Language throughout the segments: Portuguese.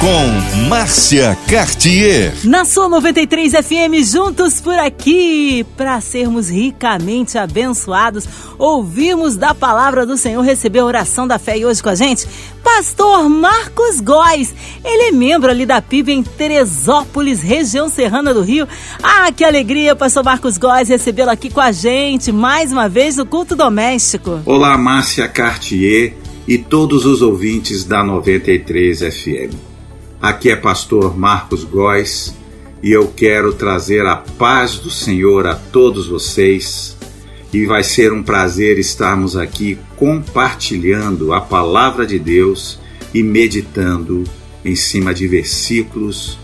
com Márcia Cartier. Na sua 93 FM, juntos por aqui, para sermos ricamente abençoados, ouvimos da palavra do Senhor, receber a oração da fé e hoje com a gente, Pastor Marcos Góes. Ele é membro ali da PIB em Teresópolis, região serrana do Rio. Ah, que alegria, Pastor Marcos Góes, recebê-lo aqui com a gente, mais uma vez no culto doméstico. Olá, Márcia Cartier e todos os ouvintes da 93 FM. Aqui é pastor Marcos Góes e eu quero trazer a paz do Senhor a todos vocês. E vai ser um prazer estarmos aqui compartilhando a palavra de Deus e meditando em cima de versículos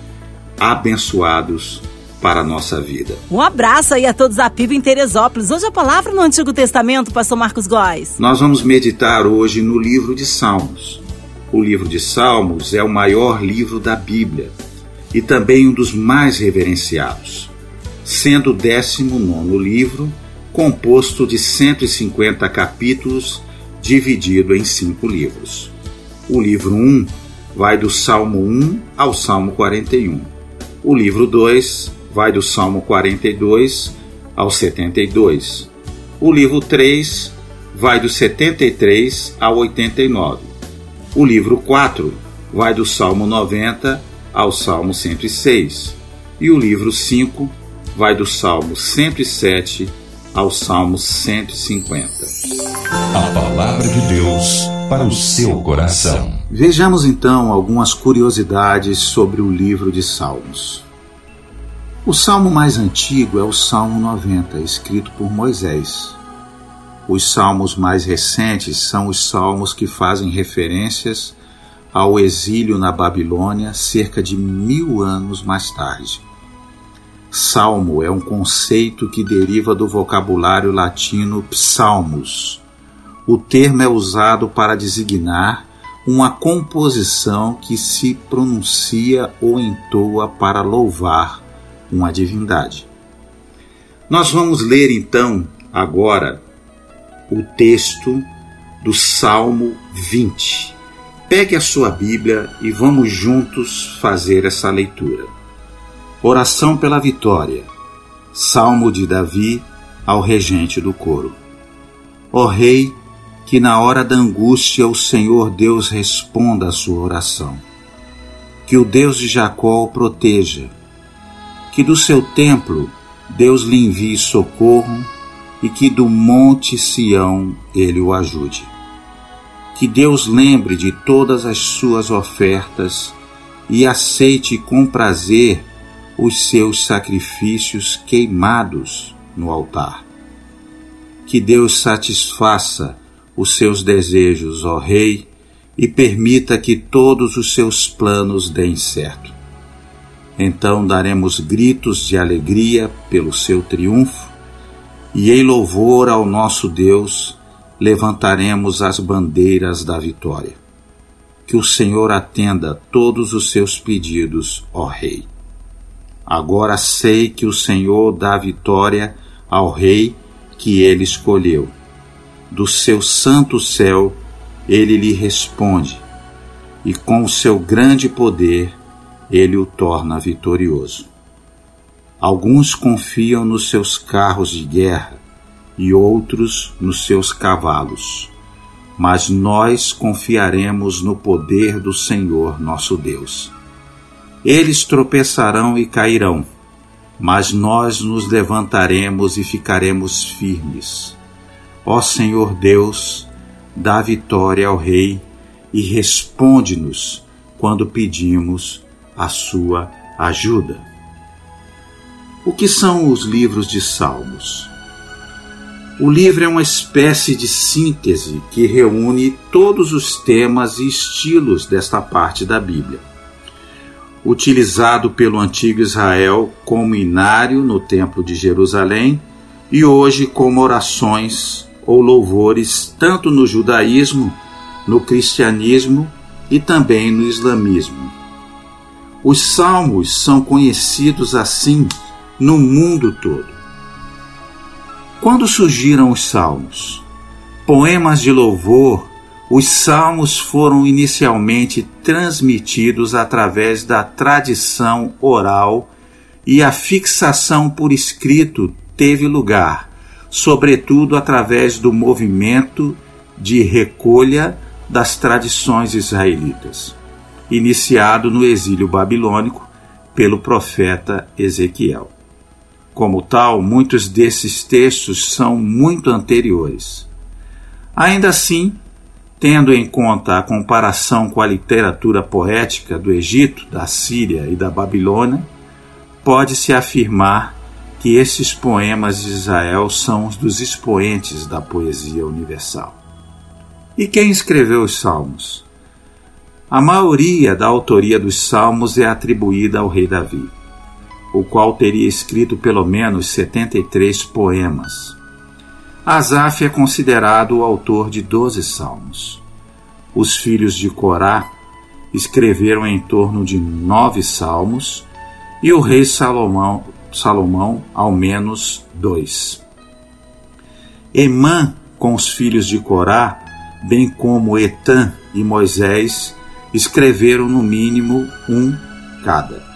abençoados para a nossa vida. Um abraço aí a todos a PIB em Teresópolis. Hoje a palavra no Antigo Testamento, pastor Marcos Góes. Nós vamos meditar hoje no livro de Salmos. O livro de Salmos é o maior livro da Bíblia e também um dos mais reverenciados, sendo o 19 livro, composto de 150 capítulos, dividido em cinco livros. O livro 1 vai do Salmo 1 ao Salmo 41. O livro 2 vai do Salmo 42 ao 72. O livro 3 vai do 73 ao 89 o livro 4 vai do Salmo 90 ao Salmo 106, e o livro 5 vai do Salmo 107 ao Salmo 150. A palavra de Deus para o seu coração. Vejamos então algumas curiosidades sobre o livro de Salmos. O salmo mais antigo é o Salmo 90, escrito por Moisés. Os salmos mais recentes são os salmos que fazem referências ao exílio na Babilônia cerca de mil anos mais tarde. Salmo é um conceito que deriva do vocabulário latino psalmos. O termo é usado para designar uma composição que se pronuncia ou entoa para louvar uma divindade. Nós vamos ler então agora o texto do Salmo 20. Pegue a sua Bíblia e vamos juntos fazer essa leitura. Oração pela vitória. Salmo de Davi ao regente do coro. Ó Rei, que na hora da angústia o Senhor Deus responda a sua oração. Que o Deus de Jacó o proteja. Que do seu templo Deus lhe envie socorro e que do monte Sião ele o ajude. Que Deus lembre de todas as suas ofertas e aceite com prazer os seus sacrifícios queimados no altar. Que Deus satisfaça os seus desejos, ó Rei, e permita que todos os seus planos deem certo. Então daremos gritos de alegria pelo seu triunfo e em louvor ao nosso Deus levantaremos as bandeiras da vitória. Que o Senhor atenda todos os seus pedidos, ó Rei. Agora sei que o Senhor dá vitória ao Rei que ele escolheu. Do seu santo céu ele lhe responde, e com o seu grande poder ele o torna vitorioso. Alguns confiam nos seus carros de guerra e outros nos seus cavalos, mas nós confiaremos no poder do Senhor nosso Deus. Eles tropeçarão e cairão, mas nós nos levantaremos e ficaremos firmes. Ó Senhor Deus, dá vitória ao Rei e responde-nos quando pedimos a sua ajuda. O que são os livros de Salmos? O livro é uma espécie de síntese que reúne todos os temas e estilos desta parte da Bíblia. Utilizado pelo antigo Israel como inário no Templo de Jerusalém e hoje como orações ou louvores tanto no judaísmo, no cristianismo e também no islamismo. Os salmos são conhecidos assim no mundo todo. Quando surgiram os salmos? Poemas de louvor, os salmos foram inicialmente transmitidos através da tradição oral e a fixação por escrito teve lugar, sobretudo através do movimento de recolha das tradições israelitas, iniciado no exílio babilônico pelo profeta Ezequiel. Como tal, muitos desses textos são muito anteriores. Ainda assim, tendo em conta a comparação com a literatura poética do Egito, da Síria e da Babilônia, pode-se afirmar que esses poemas de Israel são os dos expoentes da poesia universal. E quem escreveu os Salmos? A maioria da autoria dos Salmos é atribuída ao rei Davi, o qual teria escrito pelo menos 73 poemas. Asaf é considerado o autor de 12 Salmos. Os filhos de Corá escreveram em torno de nove salmos e o rei Salomão, Salomão ao menos dois. Emã, com os filhos de Corá, bem como Etã e Moisés, escreveram no mínimo um cada.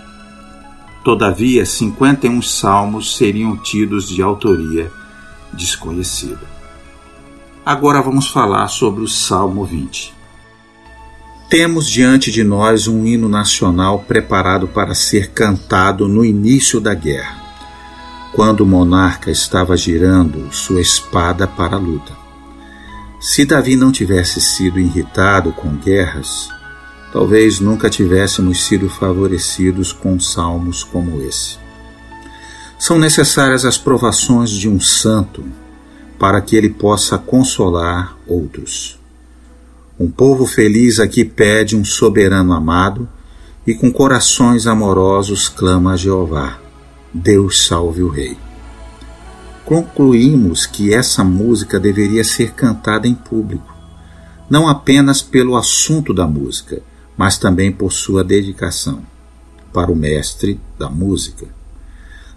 Todavia, 51 salmos seriam tidos de autoria desconhecida. Agora vamos falar sobre o Salmo 20. Temos diante de nós um hino nacional preparado para ser cantado no início da guerra, quando o monarca estava girando sua espada para a luta. Se Davi não tivesse sido irritado com guerras, talvez nunca tivéssemos sido favorecidos com salmos como esse. São necessárias as provações de um santo para que ele possa consolar outros. Um povo feliz aqui pede um soberano amado e com corações amorosos clama a Jeová: Deus salve o Rei. Concluímos que essa música deveria ser cantada em público, não apenas pelo assunto da música, mas também por sua dedicação para o mestre da música.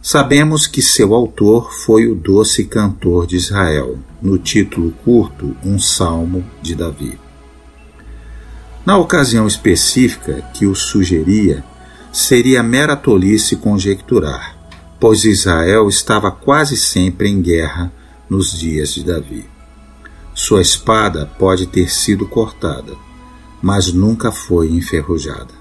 Sabemos que seu autor foi o doce cantor de Israel, no título curto Um Salmo de Davi. Na ocasião específica que o sugeria, seria mera tolice conjecturar, pois Israel estava quase sempre em guerra nos dias de Davi. Sua espada pode ter sido cortada, mas nunca foi enferrujada.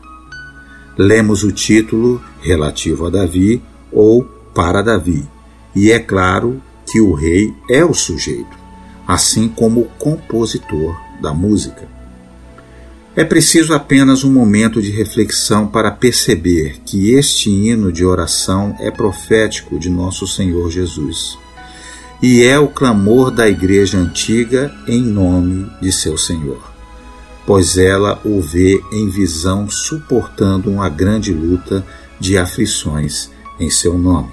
Lemos o título relativo a Davi ou para Davi, e é claro que o rei é o sujeito, assim como o compositor da música. É preciso apenas um momento de reflexão para perceber que este hino de oração é profético de nosso Senhor Jesus e é o clamor da Igreja antiga em nome de seu Senhor, pois ela o vê em visão suportando uma grande luta de aflições em seu nome.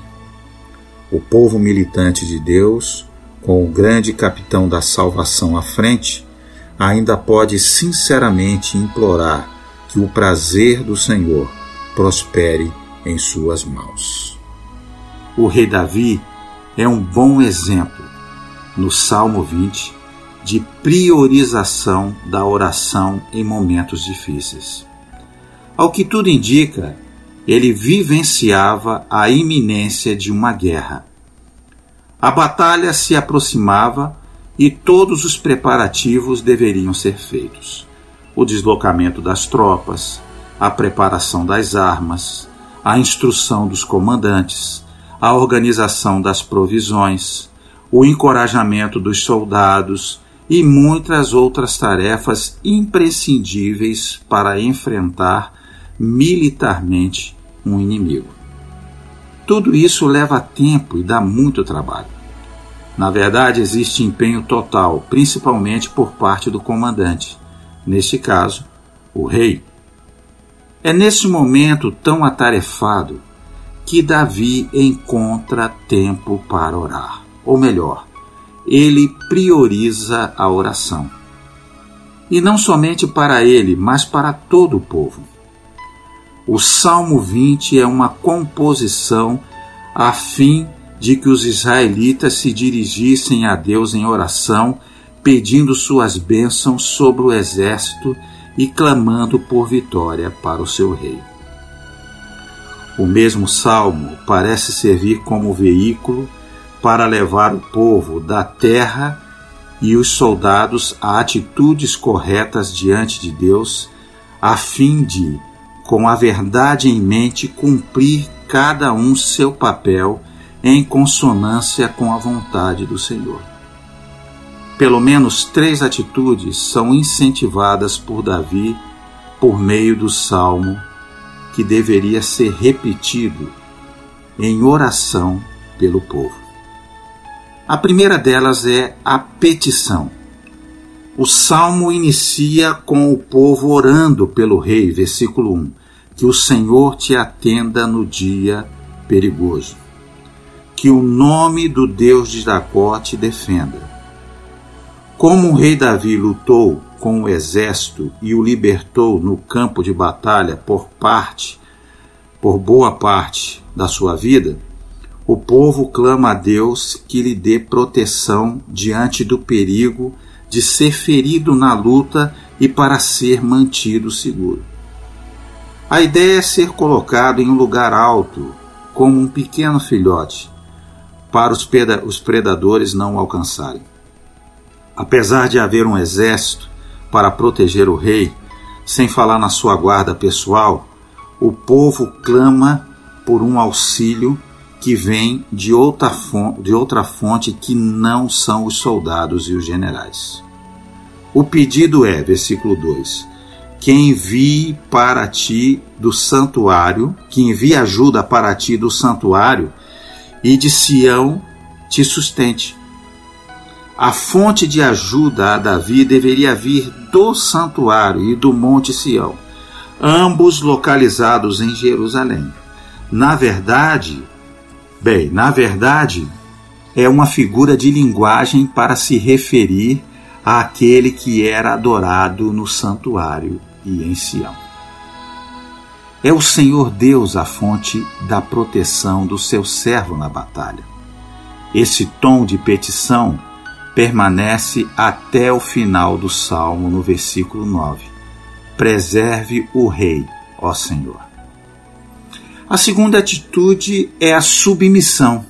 O povo militante de Deus, com o grande capitão da salvação à frente, ainda pode sinceramente implorar que o prazer do Senhor prospere em suas mãos. O rei Davi é um bom exemplo, no Salmo 20, de priorização da oração em momentos difíceis. Ao que tudo indica, ele vivenciava a iminência de uma guerra. A batalha se aproximava e todos os preparativos deveriam ser feitos: o deslocamento das tropas, a preparação das armas, a instrução dos comandantes, a organização das provisões, o encorajamento dos soldados e muitas outras tarefas imprescindíveis para enfrentar militarmente um inimigo. Tudo isso leva tempo e dá muito trabalho. Na verdade, existe empenho total, principalmente por parte do comandante, neste caso, o rei. É nesse momento tão atarefado que Davi encontra tempo para orar. Ou melhor, ele prioriza a oração. E não somente para ele, mas para todo o povo. O Salmo 20 é uma composição a fim de que os israelitas se dirigissem a Deus em oração, pedindo suas bênçãos sobre o exército e clamando por vitória para o seu rei. O mesmo salmo parece servir como veículo para levar o povo da terra e os soldados a atitudes corretas diante de Deus, a fim de, com a verdade em mente, cumprir cada um seu papel em consonância com a vontade do Senhor. Pelo menos três atitudes são incentivadas por Davi por meio do salmo, que deveria ser repetido em oração pelo povo. A primeira delas é a petição. O salmo inicia com o povo orando pelo rei, versículo 1, que o Senhor te atenda no dia perigoso, que o nome do Deus de Jacó te defenda. Como o rei Davi lutou com o exército e o libertou no campo de batalha por parte, por boa parte da sua vida, o povo clama a Deus que lhe dê proteção diante do perigo de ser ferido na luta e para ser mantido seguro. A ideia é ser colocado em um lugar alto, como um pequeno filhote, para os predadores não alcançarem. Apesar de haver um exército para proteger o rei, sem falar na sua guarda pessoal, o povo clama por um auxílio que vem de outra, fonte, de outra fonte que não são os soldados e os generais. O pedido é, versículo 2: que envie para ti do santuário, que envie ajuda para ti do santuário, e de Sião te sustente. A fonte de ajuda a Davi deveria vir do santuário e do Monte Sião, ambos localizados em Jerusalém. Na verdade, Bem, na verdade, é uma figura de linguagem para se referir àquele que era adorado no santuário e em Sião. É o Senhor Deus a fonte da proteção do seu servo na batalha. Esse tom de petição permanece até o final do salmo, no versículo 9. Preserve o rei, ó Senhor. A segunda atitude é a submissão.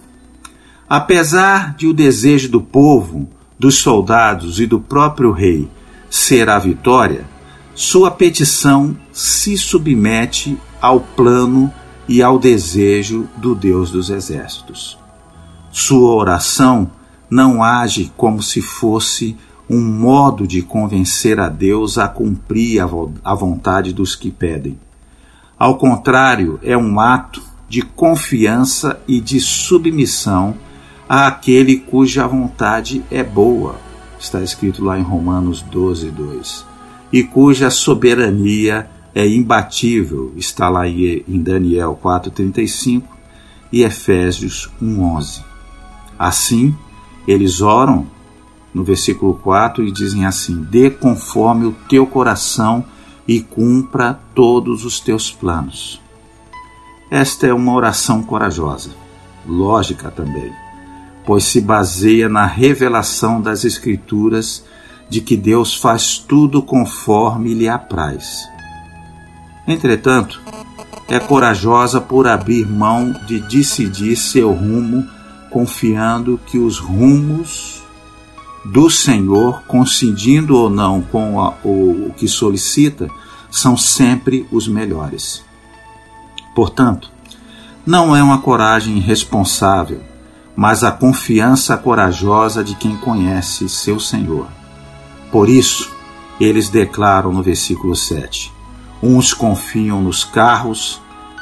Apesar de o desejo do povo, dos soldados e do próprio rei ser a vitória, sua petição se submete ao plano e ao desejo do Deus dos exércitos. Sua oração não age como se fosse um modo de convencer a Deus a cumprir a vontade dos que pedem. Ao contrário, é um ato de confiança e de submissão àquele cuja vontade é boa, está escrito lá em Romanos 12, 2, e cuja soberania é imbatível, está lá em Daniel 4,35 e Efésios 1,11. Assim, eles oram no versículo 4 e dizem assim: Dê conforme o teu coração e cumpra todos os teus planos. Esta é uma oração corajosa, lógica também, pois se baseia na revelação das Escrituras de que Deus faz tudo conforme lhe apraz. Entretanto, é corajosa por abrir mão de decidir seu rumo, confiando que os rumos do Senhor, coincidindo ou não com a, o, o que solicita, são sempre os melhores. Portanto, não é uma coragem irresponsável, mas a confiança corajosa de quem conhece seu Senhor. Por isso, eles declaram no versículo 7: Uns confiam nos carros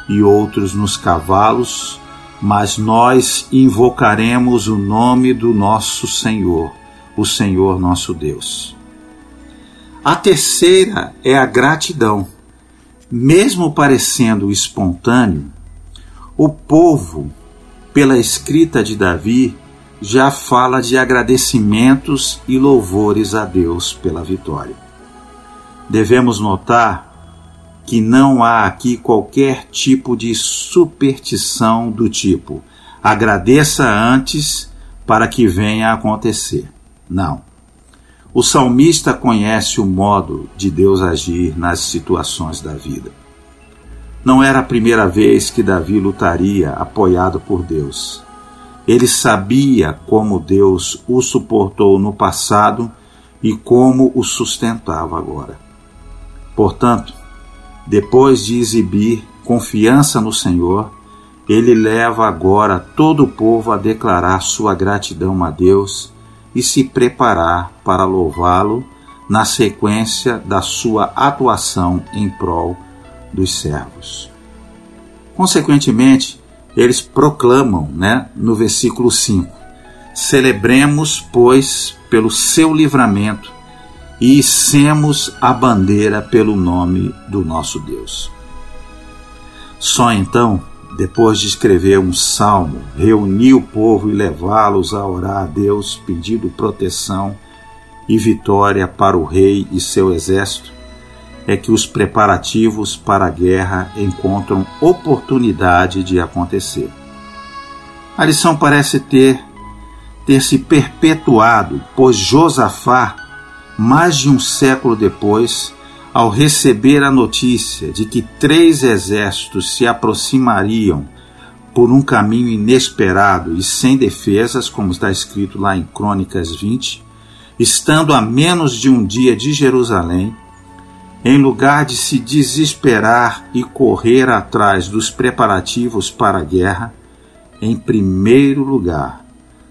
e outros nos cavalos, mas nós invocaremos o nome do nosso Senhor o Senhor nosso Deus. A terceira é a gratidão. Mesmo parecendo espontâneo, o povo, pela escrita de Davi, já fala de agradecimentos e louvores a Deus pela vitória. Devemos notar que não há aqui qualquer tipo de superstição do tipo agradeça antes para que venha a acontecer. Não. O salmista conhece o modo de Deus agir nas situações da vida. Não era a primeira vez que Davi lutaria apoiado por Deus. Ele sabia como Deus o suportou no passado e como o sustentava agora. Portanto, depois de exibir confiança no Senhor, ele leva agora todo o povo a declarar sua gratidão a Deus e se preparar para louvá-lo na sequência da sua atuação em prol dos servos. Consequentemente, eles proclamam, né, no versículo 5: Celebremos, pois, pelo seu livramento e içemos a bandeira pelo nome do nosso Deus. Só então depois de escrever um salmo, reunir o povo e levá-los a orar a Deus pedindo proteção e vitória para o rei e seu exército, é que os preparativos para a guerra encontram oportunidade de acontecer. A lição parece ter ter se perpetuado, pois Josafá, mais de um século depois, ao receber a notícia de que três exércitos se aproximariam por um caminho inesperado e sem defesas, como está escrito lá em Crônicas 20, estando a menos de um dia de Jerusalém, em lugar de se desesperar e correr atrás dos preparativos para a guerra, em primeiro lugar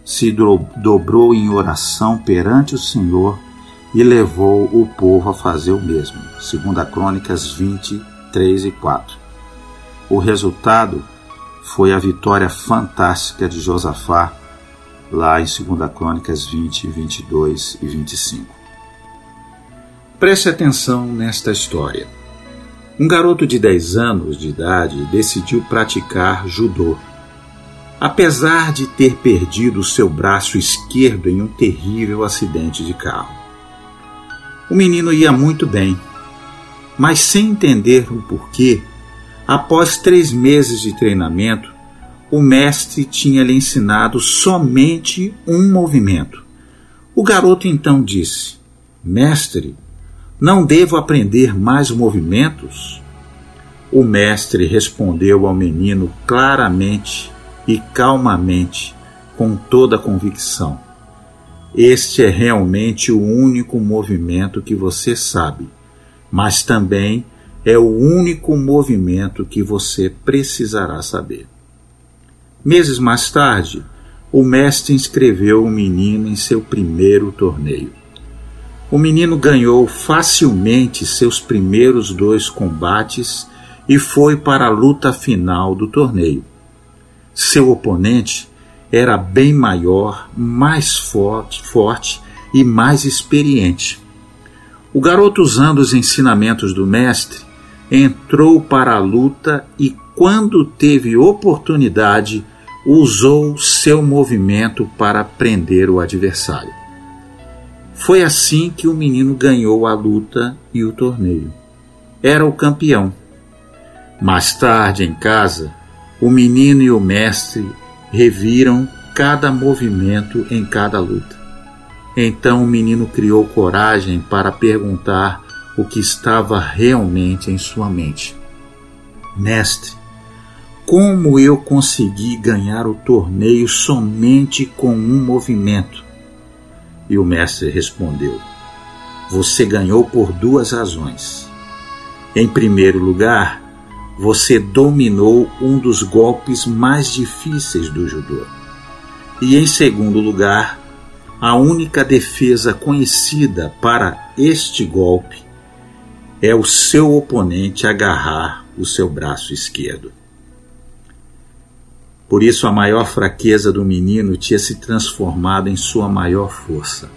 se dobrou em oração perante o Senhor e levou o povo a fazer o mesmo. Segunda Crônicas 20, 3 e 4. O resultado foi a vitória fantástica de Josafá, lá em 2 Crônicas 20, 22 e 25. Preste atenção nesta história. Um garoto de 10 anos de idade decidiu praticar judô. Apesar de ter perdido seu braço esquerdo em um terrível acidente de carro. O menino ia muito bem, mas sem entender o porquê, após três meses de treinamento, o mestre tinha lhe ensinado somente um movimento. O garoto então disse: Mestre, não devo aprender mais movimentos? O mestre respondeu ao menino claramente e calmamente, com toda a convicção este é realmente o único movimento que você sabe, mas também é o único movimento que você precisará saber. Meses mais tarde, o mestre inscreveu o menino em seu primeiro torneio. O menino ganhou facilmente seus primeiros dois combates e foi para a luta final do torneio. Seu oponente era bem maior, mais forte, forte e mais experiente. O garoto, usando os ensinamentos do mestre, entrou para a luta e, quando teve oportunidade, usou seu movimento para prender o adversário. Foi assim que o menino ganhou a luta e o torneio. Era o campeão. Mais tarde, em casa, o menino e o mestre reviram cada movimento em cada luta. Então o menino criou coragem para perguntar o que estava realmente em sua mente. Mestre, como eu consegui ganhar o torneio somente com um movimento? E o mestre respondeu: Você ganhou por duas razões. Em primeiro lugar, você dominou um dos golpes mais difíceis do judô. E em segundo lugar, a única defesa conhecida para este golpe é o seu oponente agarrar o seu braço esquerdo. Por isso, a maior fraqueza do menino tinha se transformado em sua maior força.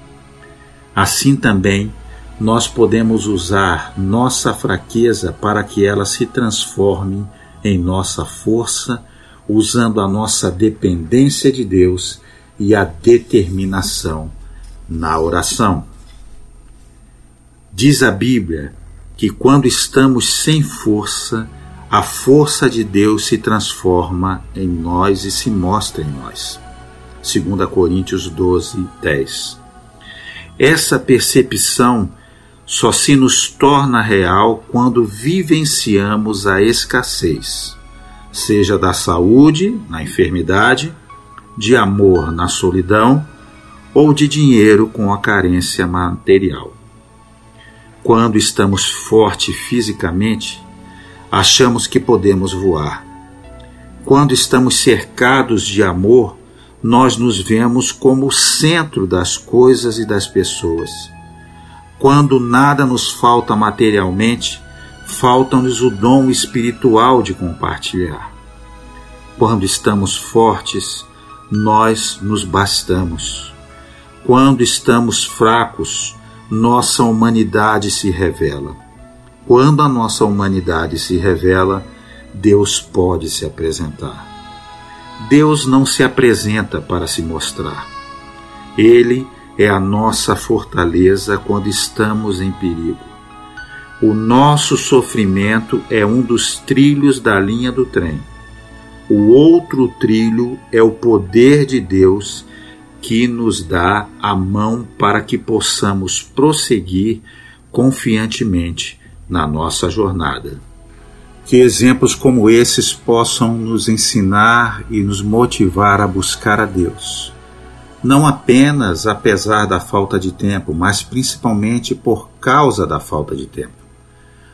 Assim também, nós podemos usar nossa fraqueza para que ela se transforme em nossa força, usando a nossa dependência de Deus e a determinação na oração. Diz a Bíblia que quando estamos sem força, a força de Deus se transforma em nós e se mostra em nós. 2 Coríntios 12, 10. Essa percepção só se nos torna real quando vivenciamos a escassez, seja da saúde na enfermidade, de amor na solidão ou de dinheiro com a carência material. Quando estamos fortes fisicamente, achamos que podemos voar. Quando estamos cercados de amor, nós nos vemos como o centro das coisas e das pessoas. Quando nada nos falta materialmente, falta-nos o dom espiritual de compartilhar. Quando estamos fortes, nós nos bastamos. Quando estamos fracos, nossa humanidade se revela. Quando a nossa humanidade se revela, Deus pode se apresentar. Deus não se apresenta para se mostrar. Ele é a nossa fortaleza quando estamos em perigo. O nosso sofrimento é um dos trilhos da linha do trem. O outro trilho é o poder de Deus que nos dá a mão para que possamos prosseguir confiantemente na nossa jornada. Que exemplos como esses possam nos ensinar e nos motivar a buscar a Deus não apenas apesar da falta de tempo, mas principalmente por causa da falta de tempo.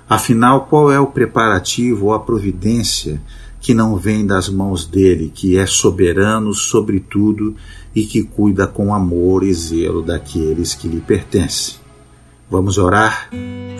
Afinal, qual é o preparativo ou a providência que não vem das mãos dele, que é soberano sobre tudo e que cuida com amor e zelo daqueles que lhe pertencem? Vamos orar?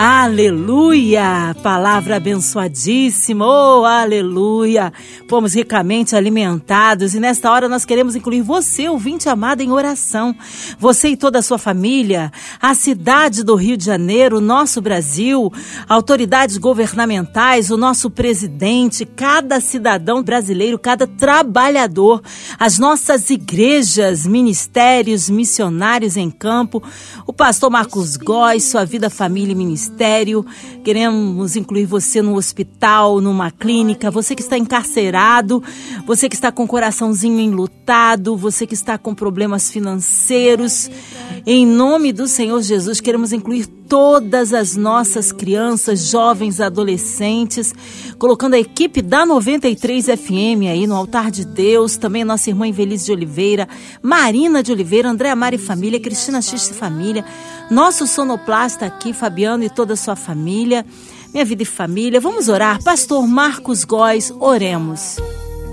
Aleluia! Palavra abençoadíssima, oh aleluia! Fomos ricamente alimentados e nesta hora nós queremos incluir você, ouvinte amado, em oração. Você e toda a sua família, a cidade do Rio de Janeiro, o nosso Brasil, autoridades governamentais, o nosso presidente, cada cidadão brasileiro, cada trabalhador, as nossas igrejas, ministérios, missionários em campo, o pastor Marcos Góes, sua vida, família e ministério. Queremos incluir você no hospital, numa clínica, você que está encarcerado, você que está com o coraçãozinho enlutado, você que está com problemas financeiros. Em nome do Senhor Jesus, queremos incluir todas as nossas crianças, jovens, adolescentes, colocando a equipe da 93 FM aí no altar de Deus, também a nossa irmã Invelise de Oliveira, Marina de Oliveira, Andréa Mari Família, Cristina X Família, nosso sonoplasta aqui, Fabiano e toda a sua família, minha vida e família. Vamos orar. Pastor Marcos Góes, oremos.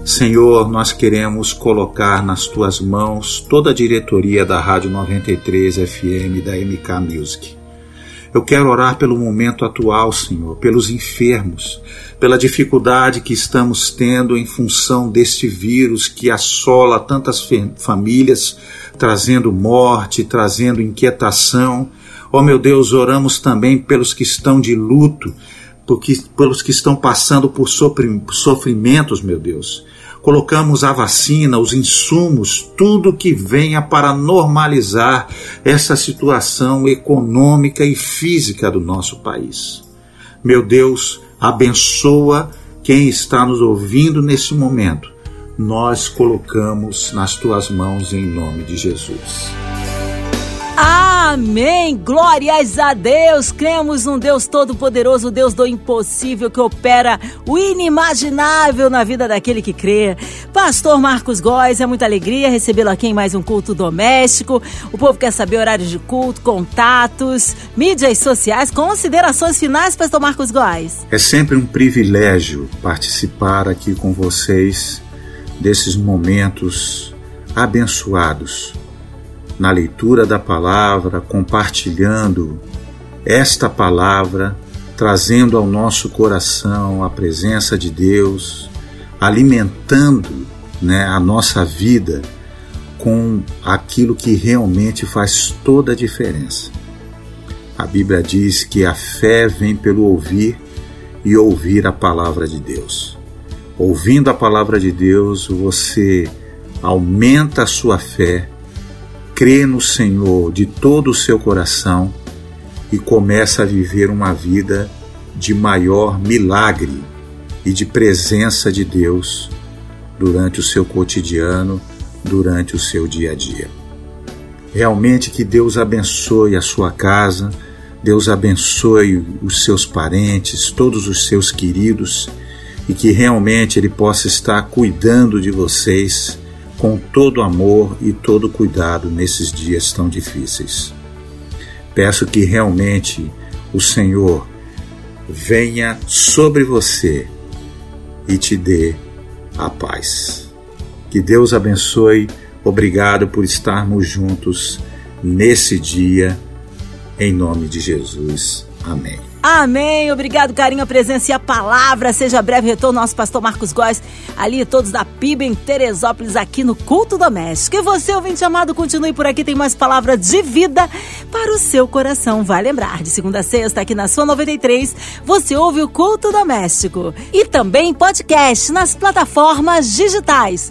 Senhor, nós queremos colocar nas tuas mãos toda a diretoria da Rádio 93 FM da MK Music. Eu quero orar pelo momento atual, Senhor, pelos enfermos, pela dificuldade que estamos tendo em função deste vírus que assola tantas famílias, trazendo morte, trazendo inquietação. Oh meu Deus, oramos também pelos que estão de luto, porque, pelos que estão passando por sofrimentos, meu Deus colocamos a vacina, os insumos, tudo que venha para normalizar essa situação econômica e física do nosso país. Meu Deus, abençoa quem está nos ouvindo nesse momento. Nós colocamos nas tuas mãos em nome de Jesus. Amém! Glórias a Deus! Cremos num Deus todo-poderoso, Deus do impossível que opera o inimaginável na vida daquele que crê. Pastor Marcos Góes, é muita alegria recebê-lo aqui em mais um culto doméstico. O povo quer saber horários de culto, contatos, mídias sociais, considerações finais, Pastor Marcos Góes. É sempre um privilégio participar aqui com vocês desses momentos abençoados na leitura da palavra, compartilhando esta palavra, trazendo ao nosso coração a presença de Deus, alimentando né, a nossa vida com aquilo que realmente faz toda a diferença. A Bíblia diz que a fé vem pelo ouvir e ouvir a palavra de Deus. Ouvindo a palavra de Deus, você aumenta a sua fé crê no Senhor de todo o seu coração e começa a viver uma vida de maior milagre e de presença de Deus durante o seu cotidiano, durante o seu dia a dia. Realmente que Deus abençoe a sua casa, Deus abençoe os seus parentes, todos os seus queridos e que realmente Ele possa estar cuidando de vocês com todo amor e todo cuidado nesses dias tão difíceis. Peço que realmente o Senhor venha sobre você e te dê a paz. Que Deus abençoe. Obrigado por estarmos juntos nesse dia. Em nome de Jesus. Amém. Amém. Obrigado, carinho, a presença e a palavra. Seja breve retorno nosso pastor Marcos Góes, ali todos da PIB em Teresópolis, aqui no Culto Doméstico. E você, ouvinte amado, continue por aqui, tem mais palavra de vida para o seu coração. Vai lembrar, de segunda a sexta, aqui na sua 93, você ouve o Culto Doméstico. E também podcast nas plataformas digitais.